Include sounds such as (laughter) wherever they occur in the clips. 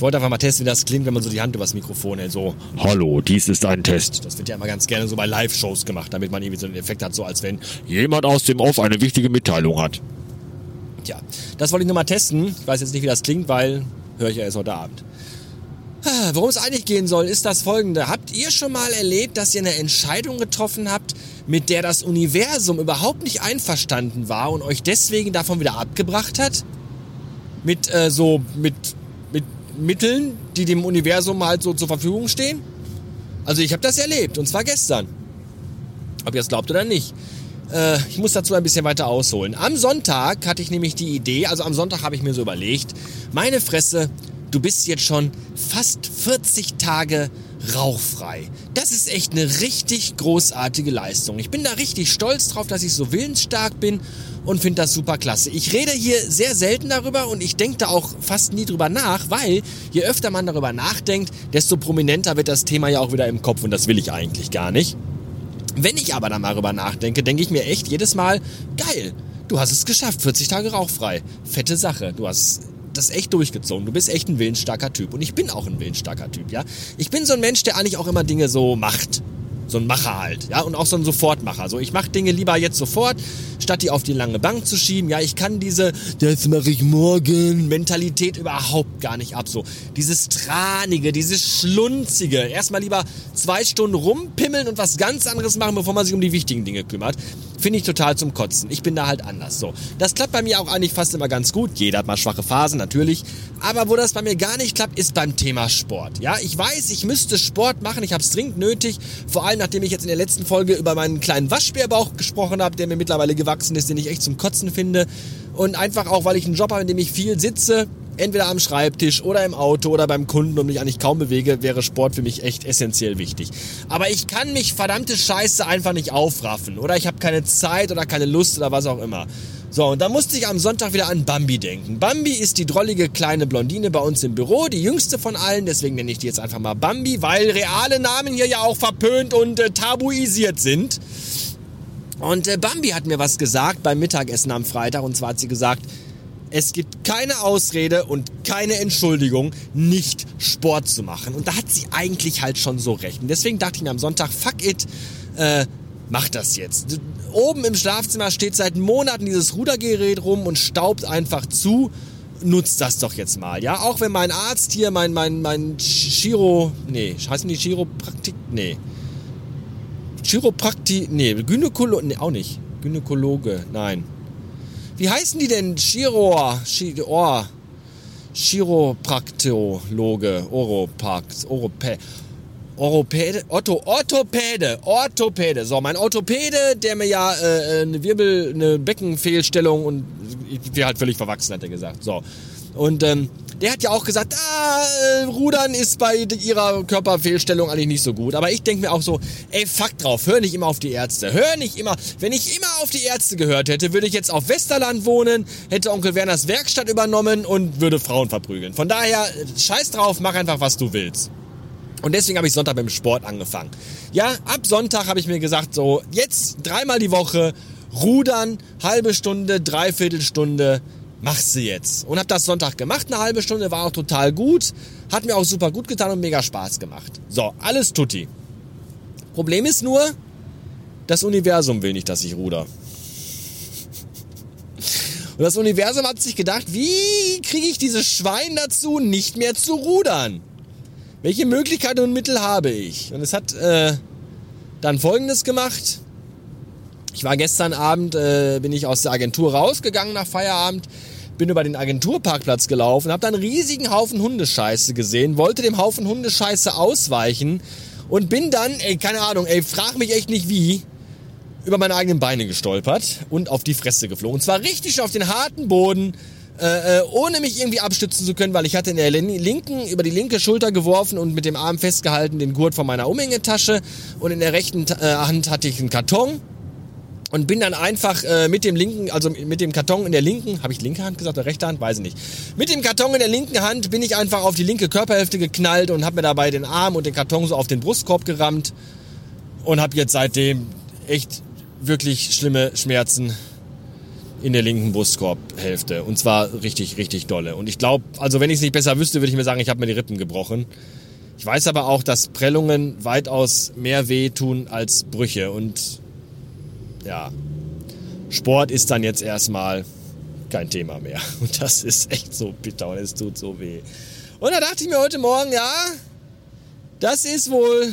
Ich wollte einfach mal testen, wie das klingt, wenn man so die Hand übers Mikrofon hält. So, hallo, dies ist ein Test. Das wird ja immer ganz gerne so bei Live-Shows gemacht, damit man irgendwie so einen Effekt hat, so als wenn jemand aus dem Off eine wichtige Mitteilung hat. Tja, das wollte ich nur mal testen. Ich weiß jetzt nicht, wie das klingt, weil höre ich ja erst heute Abend. Worum es eigentlich gehen soll, ist das folgende. Habt ihr schon mal erlebt, dass ihr eine Entscheidung getroffen habt, mit der das Universum überhaupt nicht einverstanden war und euch deswegen davon wieder abgebracht hat? Mit äh, so, mit Mitteln, die dem Universum halt so zur Verfügung stehen? Also ich habe das erlebt und zwar gestern. Ob ihr es glaubt oder nicht. Äh, ich muss dazu ein bisschen weiter ausholen. Am Sonntag hatte ich nämlich die Idee, also am Sonntag habe ich mir so überlegt, meine Fresse, du bist jetzt schon fast 40 Tage rauchfrei. Das ist echt eine richtig großartige Leistung. Ich bin da richtig stolz drauf, dass ich so willensstark bin und finde das super klasse. Ich rede hier sehr selten darüber und ich denke da auch fast nie drüber nach, weil je öfter man darüber nachdenkt, desto prominenter wird das Thema ja auch wieder im Kopf und das will ich eigentlich gar nicht. Wenn ich aber dann mal darüber nachdenke, denke ich mir echt jedes Mal, geil, du hast es geschafft, 40 Tage rauchfrei. Fette Sache, du hast das echt durchgezogen. Du bist echt ein willensstarker Typ. Und ich bin auch ein willensstarker Typ, ja. Ich bin so ein Mensch, der eigentlich auch immer Dinge so macht so ein Macher halt, ja, und auch so ein Sofortmacher. So, ich mache Dinge lieber jetzt sofort, statt die auf die lange Bank zu schieben. Ja, ich kann diese, das mache ich morgen, Mentalität überhaupt gar nicht ab. So, dieses Tranige, dieses Schlunzige. Erstmal lieber zwei Stunden rumpimmeln und was ganz anderes machen, bevor man sich um die wichtigen Dinge kümmert. Finde ich total zum Kotzen. Ich bin da halt anders. So, das klappt bei mir auch eigentlich fast immer ganz gut. Jeder hat mal schwache Phasen, natürlich. Aber wo das bei mir gar nicht klappt, ist beim Thema Sport. Ja, ich weiß, ich müsste Sport machen. Ich habe es dringend nötig. Vor allem nachdem ich jetzt in der letzten Folge über meinen kleinen Waschbärbauch gesprochen habe, der mir mittlerweile gewachsen ist, den ich echt zum Kotzen finde. Und einfach auch, weil ich einen Job habe, in dem ich viel sitze, entweder am Schreibtisch oder im Auto oder beim Kunden und mich eigentlich kaum bewege, wäre Sport für mich echt essentiell wichtig. Aber ich kann mich verdammte Scheiße einfach nicht aufraffen. Oder ich habe keine Zeit oder keine Lust oder was auch immer. So, und dann musste ich am Sonntag wieder an Bambi denken. Bambi ist die drollige kleine Blondine bei uns im Büro, die jüngste von allen, deswegen nenne ich die jetzt einfach mal Bambi, weil reale Namen hier ja auch verpönt und äh, tabuisiert sind. Und äh, Bambi hat mir was gesagt beim Mittagessen am Freitag, und zwar hat sie gesagt, es gibt keine Ausrede und keine Entschuldigung, nicht Sport zu machen. Und da hat sie eigentlich halt schon so recht. Und deswegen dachte ich mir am Sonntag, fuck it, äh, mach das jetzt. Oben im Schlafzimmer steht seit Monaten dieses Rudergerät rum und staubt einfach zu. Nutzt das doch jetzt mal, ja? Auch wenn mein Arzt hier, mein, mein, mein Chiro, nee, heißen die Chiropraktik, nee. Chiroprakti, nee, Gynäkologe, nee, auch nicht. Gynäkologe, nein. Wie heißen die denn? Chiro, Chiro, Chiropraktologe, Oropax, Orope. Orthopäde, Otto, Orthopäde, Orthopäde. So, mein Orthopäde, der mir ja äh, eine Wirbel, eine Beckenfehlstellung und ich wäre halt völlig verwachsen, hat er gesagt. So. Und ähm, der hat ja auch gesagt, ah, äh, Rudern ist bei ihrer Körperfehlstellung eigentlich nicht so gut. Aber ich denke mir auch so, ey, fuck drauf, hör nicht immer auf die Ärzte. Hör nicht immer. Wenn ich immer auf die Ärzte gehört hätte, würde ich jetzt auf Westerland wohnen, hätte Onkel Werners Werkstatt übernommen und würde Frauen verprügeln. Von daher, scheiß drauf, mach einfach, was du willst. Und deswegen habe ich Sonntag beim Sport angefangen. Ja, ab Sonntag habe ich mir gesagt, so jetzt dreimal die Woche rudern, halbe Stunde, dreiviertel Stunde, machst du jetzt. Und habe das Sonntag gemacht, eine halbe Stunde, war auch total gut, hat mir auch super gut getan und mega Spaß gemacht. So, alles tutti. Problem ist nur, das Universum will nicht, dass ich ruder. Und das Universum hat sich gedacht, wie kriege ich dieses Schwein dazu, nicht mehr zu rudern? Welche Möglichkeiten und Mittel habe ich? Und es hat äh, dann Folgendes gemacht. Ich war gestern Abend, äh, bin ich aus der Agentur rausgegangen nach Feierabend, bin über den Agenturparkplatz gelaufen, habe da einen riesigen Haufen Hundescheiße gesehen, wollte dem Haufen Hundescheiße ausweichen und bin dann, ey, keine Ahnung, ey, frag mich echt nicht wie, über meine eigenen Beine gestolpert und auf die Fresse geflogen. Und zwar richtig auf den harten Boden äh, äh, ohne mich irgendwie abstützen zu können, weil ich hatte in der linken, über die linke Schulter geworfen und mit dem Arm festgehalten den Gurt von meiner Umhängetasche. Und in der rechten äh, Hand hatte ich einen Karton und bin dann einfach äh, mit dem linken, also mit dem Karton in der linken, habe ich linke Hand gesagt oder rechte Hand, weiß ich nicht. Mit dem Karton in der linken Hand bin ich einfach auf die linke Körperhälfte geknallt und habe mir dabei den Arm und den Karton so auf den Brustkorb gerammt und habe jetzt seitdem echt wirklich schlimme Schmerzen in der linken Brustkorbhälfte. Und zwar richtig, richtig dolle. Und ich glaube, also wenn ich es nicht besser wüsste, würde ich mir sagen, ich habe mir die Rippen gebrochen. Ich weiß aber auch, dass Prellungen weitaus mehr wehtun als Brüche. Und ja, Sport ist dann jetzt erstmal kein Thema mehr. (laughs) Und das ist echt so bitter und es tut so weh. Und da dachte ich mir heute Morgen, ja, das ist wohl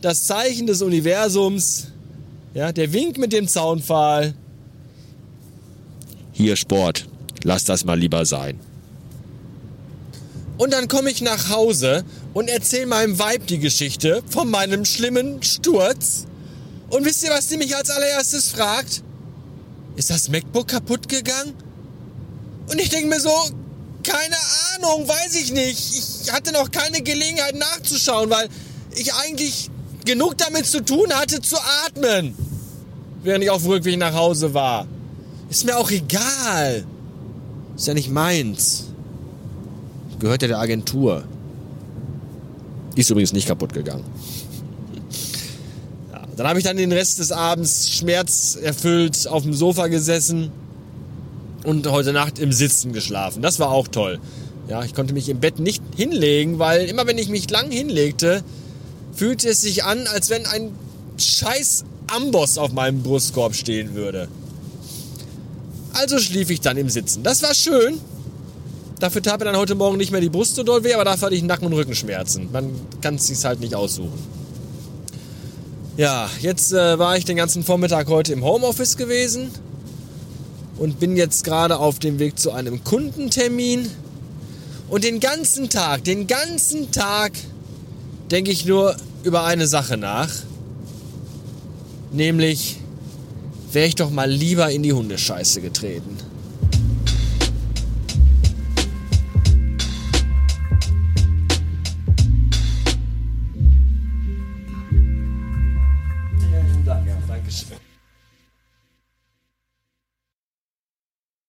das Zeichen des Universums. Ja, der Wink mit dem Zaunpfahl. Hier Sport. Lass das mal lieber sein. Und dann komme ich nach Hause und erzähle meinem Weib die Geschichte von meinem schlimmen Sturz. Und wisst ihr, was sie mich als allererstes fragt? Ist das MacBook kaputt gegangen? Und ich denke mir so, keine Ahnung, weiß ich nicht. Ich hatte noch keine Gelegenheit nachzuschauen, weil ich eigentlich genug damit zu tun hatte zu atmen, während ich auf dem Rückweg nach Hause war. Ist mir auch egal. Ist ja nicht meins. Gehört ja der Agentur. Ist übrigens nicht kaputt gegangen. Ja, dann habe ich dann den Rest des Abends schmerzerfüllt auf dem Sofa gesessen und heute Nacht im Sitzen geschlafen. Das war auch toll. Ja, ich konnte mich im Bett nicht hinlegen, weil immer wenn ich mich lang hinlegte, fühlte es sich an, als wenn ein scheiß Amboss auf meinem Brustkorb stehen würde. Also schlief ich dann im Sitzen. Das war schön. Dafür tat mir dann heute Morgen nicht mehr die Brust so doll weh, aber dafür hatte ich Nacken- und Rückenschmerzen. Man kann es sich halt nicht aussuchen. Ja, jetzt äh, war ich den ganzen Vormittag heute im Homeoffice gewesen und bin jetzt gerade auf dem Weg zu einem Kundentermin. Und den ganzen Tag, den ganzen Tag denke ich nur über eine Sache nach. Nämlich, wäre ich doch mal lieber in die Hundescheiße getreten.